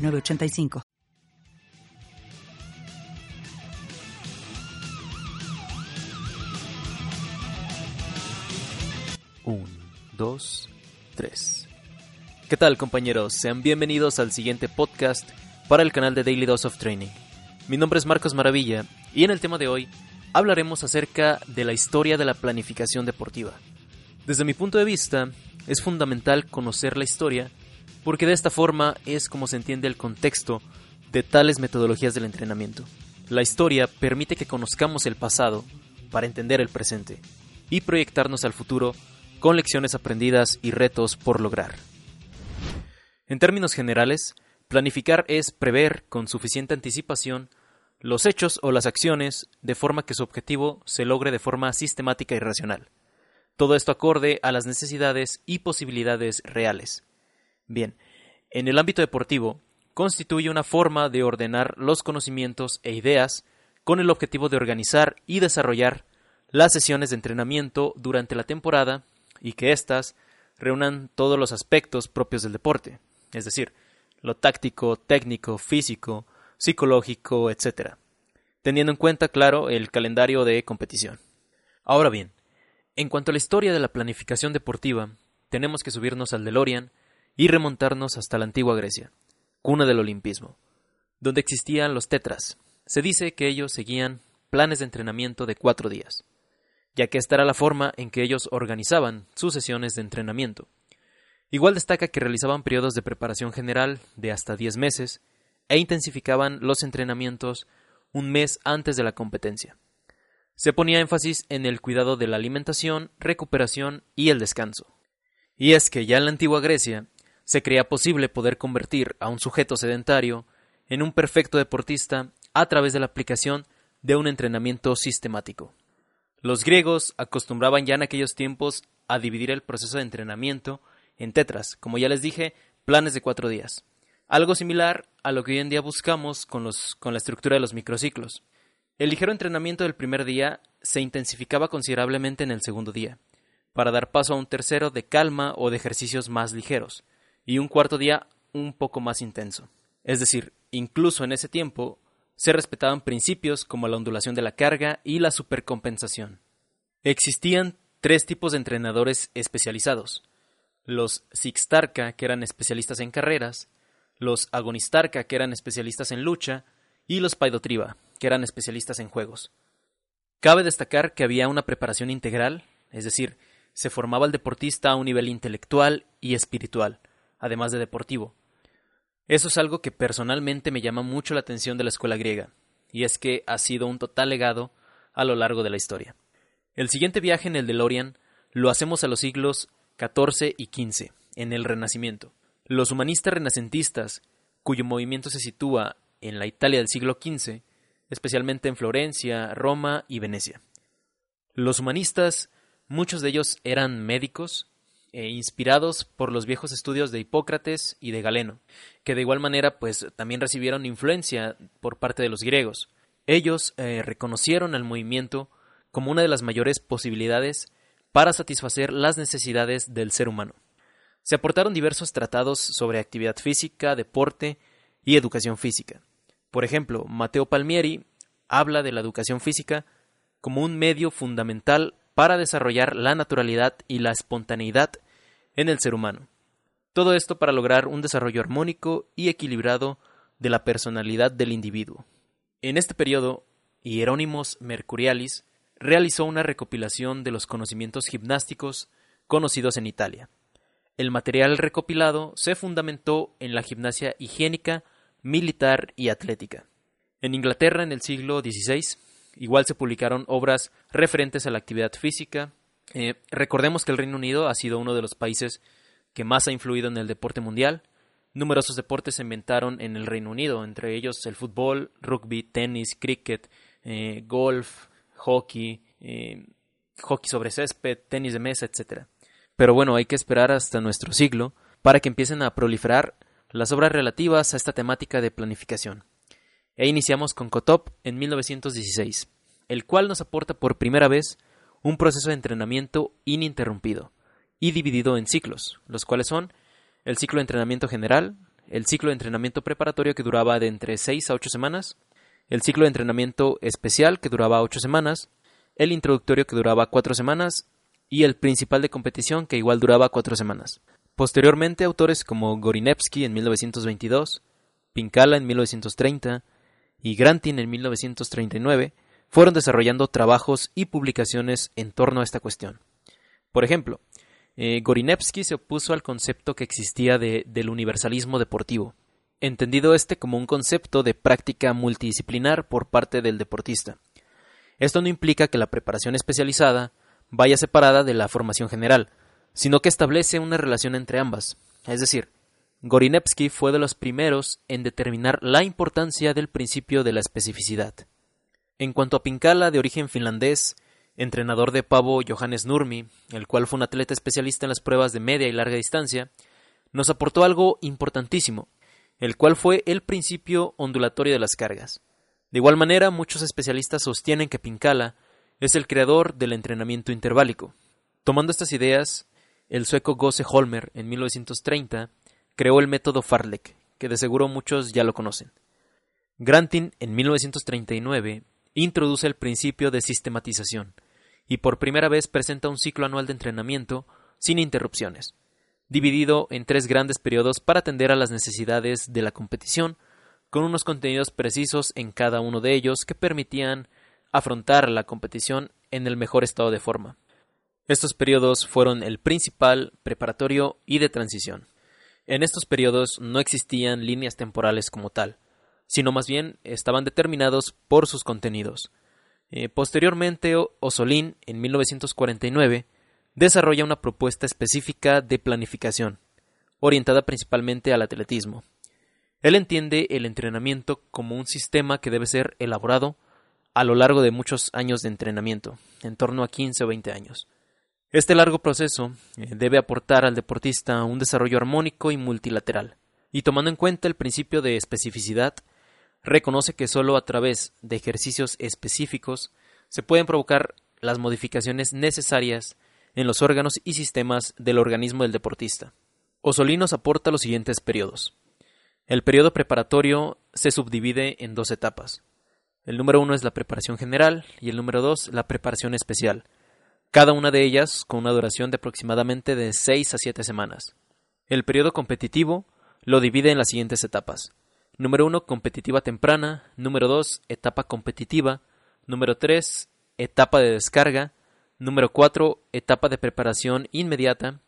985. Un, dos, tres. ¿Qué tal compañeros? Sean bienvenidos al siguiente podcast para el canal de Daily Dose of Training. Mi nombre es Marcos Maravilla y en el tema de hoy hablaremos acerca de la historia de la planificación deportiva. Desde mi punto de vista, es fundamental conocer la historia porque de esta forma es como se entiende el contexto de tales metodologías del entrenamiento. La historia permite que conozcamos el pasado para entender el presente y proyectarnos al futuro con lecciones aprendidas y retos por lograr. En términos generales, planificar es prever con suficiente anticipación los hechos o las acciones de forma que su objetivo se logre de forma sistemática y racional. Todo esto acorde a las necesidades y posibilidades reales. Bien, en el ámbito deportivo, constituye una forma de ordenar los conocimientos e ideas con el objetivo de organizar y desarrollar las sesiones de entrenamiento durante la temporada y que éstas reúnan todos los aspectos propios del deporte, es decir, lo táctico, técnico, físico, psicológico, etc., teniendo en cuenta, claro, el calendario de competición. Ahora bien, en cuanto a la historia de la planificación deportiva, tenemos que subirnos al DeLorean y remontarnos hasta la antigua Grecia, cuna del olimpismo, donde existían los tetras. Se dice que ellos seguían planes de entrenamiento de cuatro días, ya que esta era la forma en que ellos organizaban sus sesiones de entrenamiento. Igual destaca que realizaban periodos de preparación general de hasta diez meses e intensificaban los entrenamientos un mes antes de la competencia. Se ponía énfasis en el cuidado de la alimentación, recuperación y el descanso. Y es que ya en la antigua Grecia se creía posible poder convertir a un sujeto sedentario en un perfecto deportista a través de la aplicación de un entrenamiento sistemático. Los griegos acostumbraban ya en aquellos tiempos a dividir el proceso de entrenamiento en tetras, como ya les dije, planes de cuatro días. Algo similar a lo que hoy en día buscamos con, los, con la estructura de los microciclos. El ligero entrenamiento del primer día se intensificaba considerablemente en el segundo día, para dar paso a un tercero de calma o de ejercicios más ligeros, y un cuarto día un poco más intenso. Es decir, incluso en ese tiempo se respetaban principios como la ondulación de la carga y la supercompensación. Existían tres tipos de entrenadores especializados. Los Sixtarca, que eran especialistas en carreras, los Agonistarca, que eran especialistas en lucha, y los Paidotriba, que eran especialistas en juegos. Cabe destacar que había una preparación integral, es decir, se formaba el deportista a un nivel intelectual y espiritual, además de deportivo. Eso es algo que personalmente me llama mucho la atención de la escuela griega, y es que ha sido un total legado a lo largo de la historia. El siguiente viaje en el DeLorean lo hacemos a los siglos XIV y XV, en el Renacimiento. Los humanistas renacentistas, cuyo movimiento se sitúa en la Italia del siglo XV, especialmente en Florencia, Roma y Venecia. Los humanistas, muchos de ellos eran médicos, e inspirados por los viejos estudios de Hipócrates y de Galeno, que de igual manera pues también recibieron influencia por parte de los griegos. Ellos eh, reconocieron al movimiento como una de las mayores posibilidades para satisfacer las necesidades del ser humano. Se aportaron diversos tratados sobre actividad física, deporte y educación física. Por ejemplo, Mateo Palmieri habla de la educación física como un medio fundamental para desarrollar la naturalidad y la espontaneidad en el ser humano. Todo esto para lograr un desarrollo armónico y equilibrado de la personalidad del individuo. En este periodo, Hieronymus Mercurialis realizó una recopilación de los conocimientos gimnásticos conocidos en Italia. El material recopilado se fundamentó en la gimnasia higiénica, militar y atlética. En Inglaterra en el siglo XVI Igual se publicaron obras referentes a la actividad física. Eh, recordemos que el Reino Unido ha sido uno de los países que más ha influido en el deporte mundial. numerosos deportes se inventaron en el Reino Unido, entre ellos el fútbol, rugby, tenis, cricket, eh, golf, hockey, eh, hockey sobre césped, tenis de mesa, etc. Pero bueno, hay que esperar hasta nuestro siglo para que empiecen a proliferar las obras relativas a esta temática de planificación. E iniciamos con COTOP en 1916, el cual nos aporta por primera vez un proceso de entrenamiento ininterrumpido y dividido en ciclos, los cuales son el ciclo de entrenamiento general, el ciclo de entrenamiento preparatorio que duraba de entre 6 a 8 semanas, el ciclo de entrenamiento especial que duraba 8 semanas, el introductorio que duraba 4 semanas y el principal de competición que igual duraba 4 semanas. Posteriormente, autores como Gorinevsky en 1922, Pincala en 1930 y Grantin en 1939 fueron desarrollando trabajos y publicaciones en torno a esta cuestión. Por ejemplo, eh, Gorinevsky se opuso al concepto que existía de, del universalismo deportivo, entendido este como un concepto de práctica multidisciplinar por parte del deportista. Esto no implica que la preparación especializada vaya separada de la formación general, sino que establece una relación entre ambas. Es decir, Gorinevsky fue de los primeros en determinar la importancia del principio de la especificidad. En cuanto a Pinkala, de origen finlandés, entrenador de pavo Johannes Nurmi, el cual fue un atleta especialista en las pruebas de media y larga distancia, nos aportó algo importantísimo, el cual fue el principio ondulatorio de las cargas. De igual manera, muchos especialistas sostienen que Pinkala es el creador del entrenamiento interválico. Tomando estas ideas, el sueco Gosse Holmer, en 1930, creó el método Farlek, que de seguro muchos ya lo conocen. Grantin, en 1939, introduce el principio de sistematización, y por primera vez presenta un ciclo anual de entrenamiento sin interrupciones, dividido en tres grandes periodos para atender a las necesidades de la competición, con unos contenidos precisos en cada uno de ellos que permitían afrontar la competición en el mejor estado de forma. Estos periodos fueron el principal, preparatorio y de transición. En estos periodos no existían líneas temporales como tal, sino más bien estaban determinados por sus contenidos. Eh, posteriormente, Osolín, en 1949, desarrolla una propuesta específica de planificación, orientada principalmente al atletismo. Él entiende el entrenamiento como un sistema que debe ser elaborado a lo largo de muchos años de entrenamiento, en torno a 15 o 20 años. Este largo proceso eh, debe aportar al deportista un desarrollo armónico y multilateral, y tomando en cuenta el principio de especificidad, reconoce que solo a través de ejercicios específicos se pueden provocar las modificaciones necesarias en los órganos y sistemas del organismo del deportista. Osolinos aporta los siguientes periodos. El periodo preparatorio se subdivide en dos etapas. El número uno es la preparación general y el número dos la preparación especial, cada una de ellas con una duración de aproximadamente de seis a siete semanas. El periodo competitivo lo divide en las siguientes etapas. Número uno, competitiva temprana. Número dos, etapa competitiva. Número tres, etapa de descarga. Número cuatro, etapa de preparación inmediata.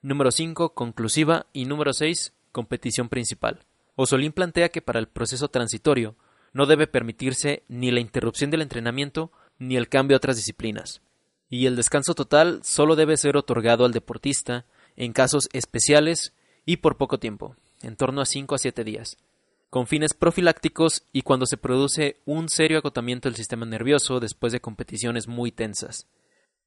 Número cinco, conclusiva. Y número seis, competición principal. Osolín plantea que para el proceso transitorio no debe permitirse ni la interrupción del entrenamiento ni el cambio a otras disciplinas. Y el descanso total solo debe ser otorgado al deportista en casos especiales y por poco tiempo, en torno a 5 a 7 días, con fines profilácticos y cuando se produce un serio agotamiento del sistema nervioso después de competiciones muy tensas.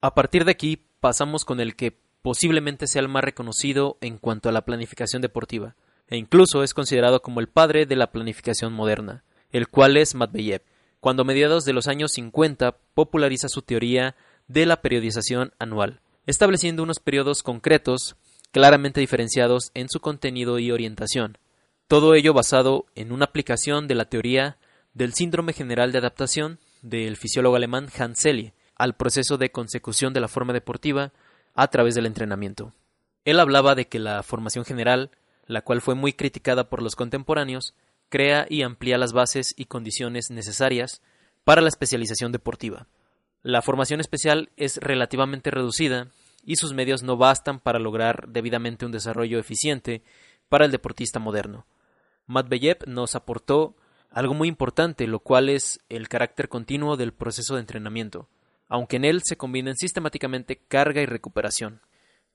A partir de aquí pasamos con el que posiblemente sea el más reconocido en cuanto a la planificación deportiva, e incluso es considerado como el padre de la planificación moderna, el cual es Matveyev, cuando a mediados de los años 50 populariza su teoría de la periodización anual, estableciendo unos periodos concretos claramente diferenciados en su contenido y orientación. Todo ello basado en una aplicación de la teoría del síndrome general de adaptación del fisiólogo alemán Hans Selye al proceso de consecución de la forma deportiva a través del entrenamiento. Él hablaba de que la formación general, la cual fue muy criticada por los contemporáneos, crea y amplía las bases y condiciones necesarias para la especialización deportiva. La formación especial es relativamente reducida y sus medios no bastan para lograr debidamente un desarrollo eficiente para el deportista moderno. Matveyev nos aportó algo muy importante, lo cual es el carácter continuo del proceso de entrenamiento, aunque en él se combinen sistemáticamente carga y recuperación,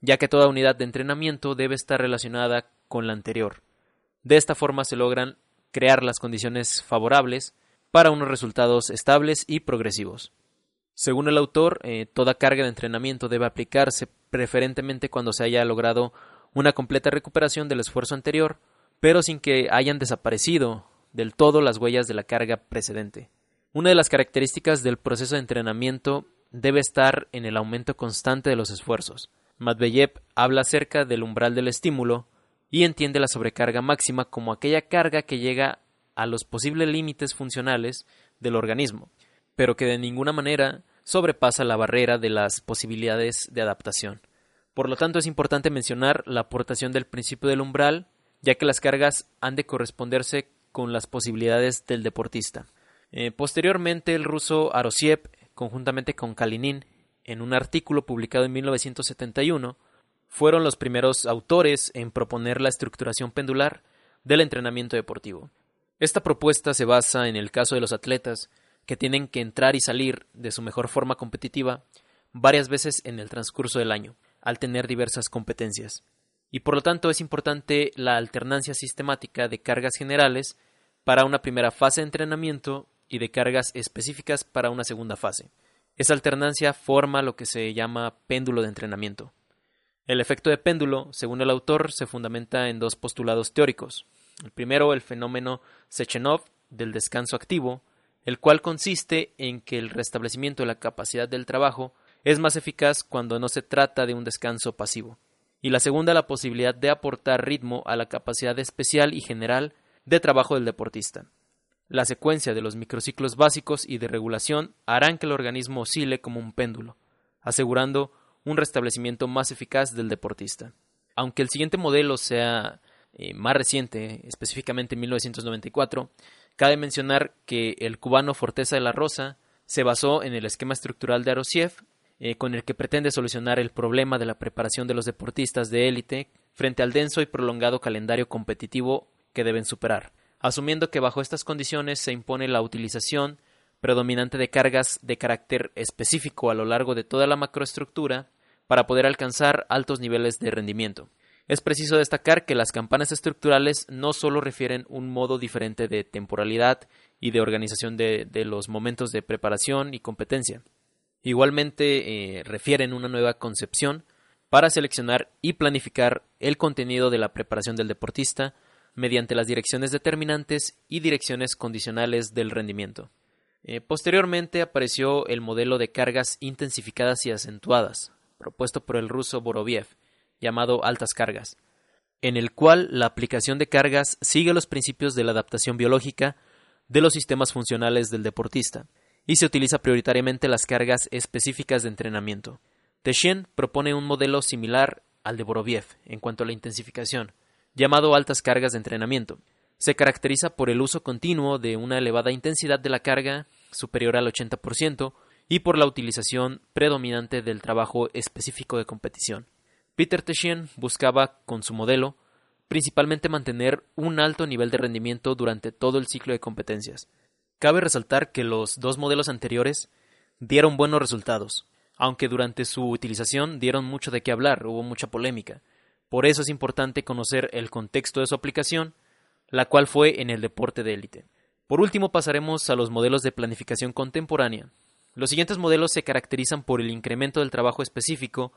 ya que toda unidad de entrenamiento debe estar relacionada con la anterior, De esta forma se logran crear las condiciones favorables para unos resultados estables y progresivos. Según el autor, eh, toda carga de entrenamiento debe aplicarse preferentemente cuando se haya logrado una completa recuperación del esfuerzo anterior, pero sin que hayan desaparecido del todo las huellas de la carga precedente. Una de las características del proceso de entrenamiento debe estar en el aumento constante de los esfuerzos. Matveyev habla acerca del umbral del estímulo y entiende la sobrecarga máxima como aquella carga que llega a los posibles límites funcionales del organismo, pero que de ninguna manera sobrepasa la barrera de las posibilidades de adaptación. Por lo tanto, es importante mencionar la aportación del principio del umbral, ya que las cargas han de corresponderse con las posibilidades del deportista. Eh, posteriormente, el ruso Arosiev, conjuntamente con Kalinin, en un artículo publicado en 1971, fueron los primeros autores en proponer la estructuración pendular del entrenamiento deportivo. Esta propuesta se basa en el caso de los atletas que tienen que entrar y salir de su mejor forma competitiva varias veces en el transcurso del año, al tener diversas competencias. Y por lo tanto es importante la alternancia sistemática de cargas generales para una primera fase de entrenamiento y de cargas específicas para una segunda fase. Esa alternancia forma lo que se llama péndulo de entrenamiento. El efecto de péndulo, según el autor, se fundamenta en dos postulados teóricos. El primero, el fenómeno Sechenov del descanso activo, el cual consiste en que el restablecimiento de la capacidad del trabajo es más eficaz cuando no se trata de un descanso pasivo. Y la segunda, la posibilidad de aportar ritmo a la capacidad especial y general de trabajo del deportista. La secuencia de los microciclos básicos y de regulación harán que el organismo oscile como un péndulo, asegurando un restablecimiento más eficaz del deportista. Aunque el siguiente modelo sea eh, más reciente, específicamente en 1994, cabe mencionar que el cubano Forteza de la Rosa se basó en el esquema estructural de Arosiev, eh, con el que pretende solucionar el problema de la preparación de los deportistas de élite frente al denso y prolongado calendario competitivo que deben superar, asumiendo que bajo estas condiciones se impone la utilización predominante de cargas de carácter específico a lo largo de toda la macroestructura para poder alcanzar altos niveles de rendimiento. Es preciso destacar que las campanas estructurales no solo refieren un modo diferente de temporalidad y de organización de, los momentos de preparación y competencia. Igualmente eh, refieren una nueva concepción para seleccionar y planificar el contenido de la preparación del deportista mediante las direcciones determinantes y direcciones condicionales del rendimiento. Eh, posteriormente apareció el modelo de cargas intensificadas y acentuadas, propuesto por el ruso Boroviev, llamado altas cargas, en el cual la aplicación de cargas sigue los principios de la adaptación biológica de los sistemas funcionales del deportista, y se utiliza prioritariamente las cargas específicas de entrenamiento. Techien propone un modelo similar al de Boroviev en cuanto a la intensificación, llamado altas cargas de entrenamiento. Se caracteriza por el uso continuo de una elevada intensidad de la carga, superior al 80%, y por la utilización predominante del trabajo específico de competición. Peter Techien buscaba, con su modelo, principalmente mantener un alto nivel de rendimiento durante todo el ciclo de competencias. Cabe resaltar que los dos modelos anteriores dieron buenos resultados, aunque durante su utilización dieron mucho de qué hablar, hubo mucha polémica. Por eso es importante conocer el contexto de su aplicación, la cual fue en el deporte de élite. Por último pasaremos a los modelos de planificación contemporánea. Los siguientes modelos se caracterizan por el incremento del trabajo específico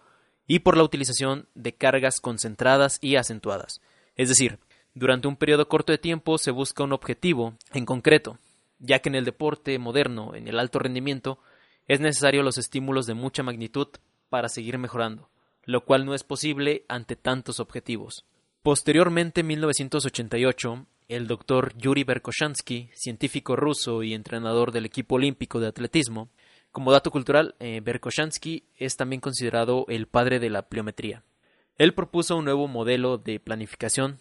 y por la utilización de cargas concentradas y acentuadas. Es decir, durante un periodo corto de tiempo se busca un objetivo en concreto, ya que en el deporte moderno, en el alto rendimiento, es necesario los estímulos de mucha magnitud para seguir mejorando, lo cual no es posible ante tantos objetivos. Posteriormente, en 1988, el doctor Yuri Berkoshansky, científico ruso y entrenador del equipo olímpico de atletismo, como dato cultural, eh, es también considerado el padre de la pliometría. Él propuso un nuevo modelo de planificación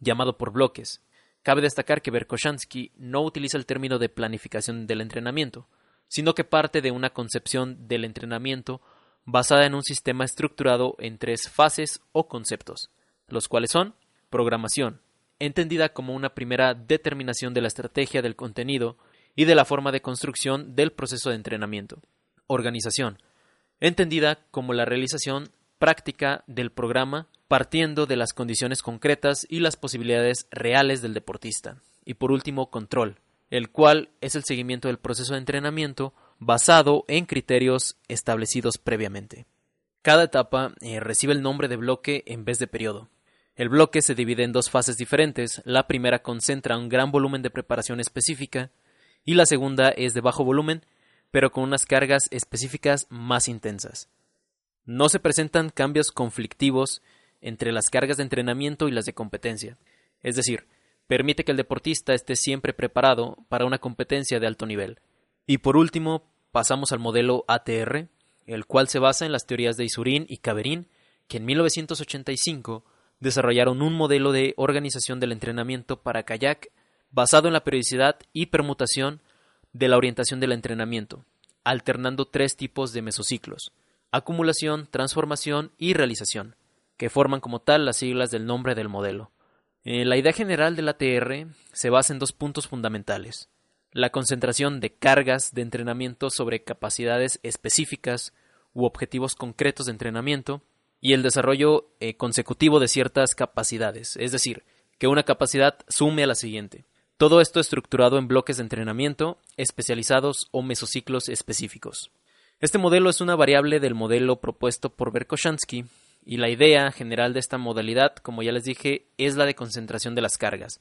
llamado por bloques. Cabe destacar que Berkoshansky no utiliza el término de planificación del entrenamiento, sino que parte de una concepción del entrenamiento basada en un sistema estructurado en tres fases o conceptos, los cuales son programación, entendida como una primera determinación de la estrategia del contenido y de la forma de construcción del proceso de entrenamiento. Organización, entendida como la realización práctica del programa partiendo de las condiciones concretas y las posibilidades reales del deportista. Y por último, control, el cual es el seguimiento del proceso de entrenamiento basado en criterios establecidos previamente. Cada etapa eh, recibe el nombre de bloque en vez de periodo. El bloque se divide en dos fases diferentes. La primera concentra un gran volumen de preparación específica y la segunda es de bajo volumen, pero con unas cargas específicas más intensas. No se presentan cambios conflictivos entre las cargas de entrenamiento y las de competencia. Es decir, permite que el deportista esté siempre preparado para una competencia de alto nivel. Y por último, pasamos al modelo ATR, el cual se basa en las teorías de Isurín y Caverín, que en 1985 desarrollaron un modelo de organización del entrenamiento para kayak basado en la periodicidad y permutación de la orientación del entrenamiento, alternando tres tipos de mesociclos acumulación, transformación y realización que forman como tal las siglas del nombre del modelo. Eh, la idea general de la TR se basa en dos puntos fundamentales. La concentración de cargas de entrenamiento sobre capacidades específicas u objetivos concretos de entrenamiento y el desarrollo eh, consecutivo de ciertas capacidades, es decir, que una capacidad sume a la siguiente. Todo esto estructurado en bloques de entrenamiento especializados o mesociclos específicos. Este modelo es una variable del modelo propuesto por Berkoshansky y la idea general de esta modalidad, como ya les dije, es la de concentración de las cargas,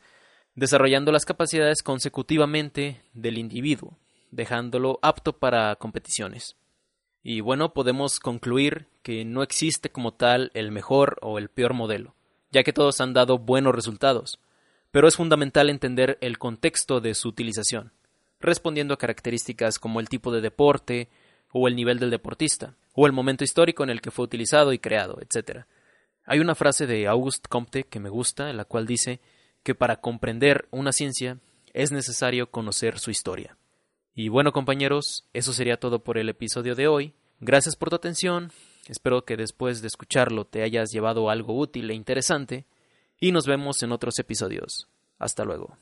desarrollando las capacidades consecutivamente del individuo, dejándolo apto para competiciones. Y bueno, podemos concluir que no existe como tal el mejor o el peor modelo, ya que todos han dado buenos resultados, pero es fundamental entender el contexto de su utilización, respondiendo a características como el tipo de deporte, o el nivel del deportista, o el momento histórico en el que fue utilizado y creado, etc. Hay una frase de Auguste Comte que me gusta, en la cual dice que para comprender una ciencia es necesario conocer su historia. Y bueno compañeros, eso sería todo por el episodio de hoy. Gracias por tu atención, espero que después de escucharlo te hayas llevado algo útil e interesante, y nos vemos en otros episodios. Hasta luego.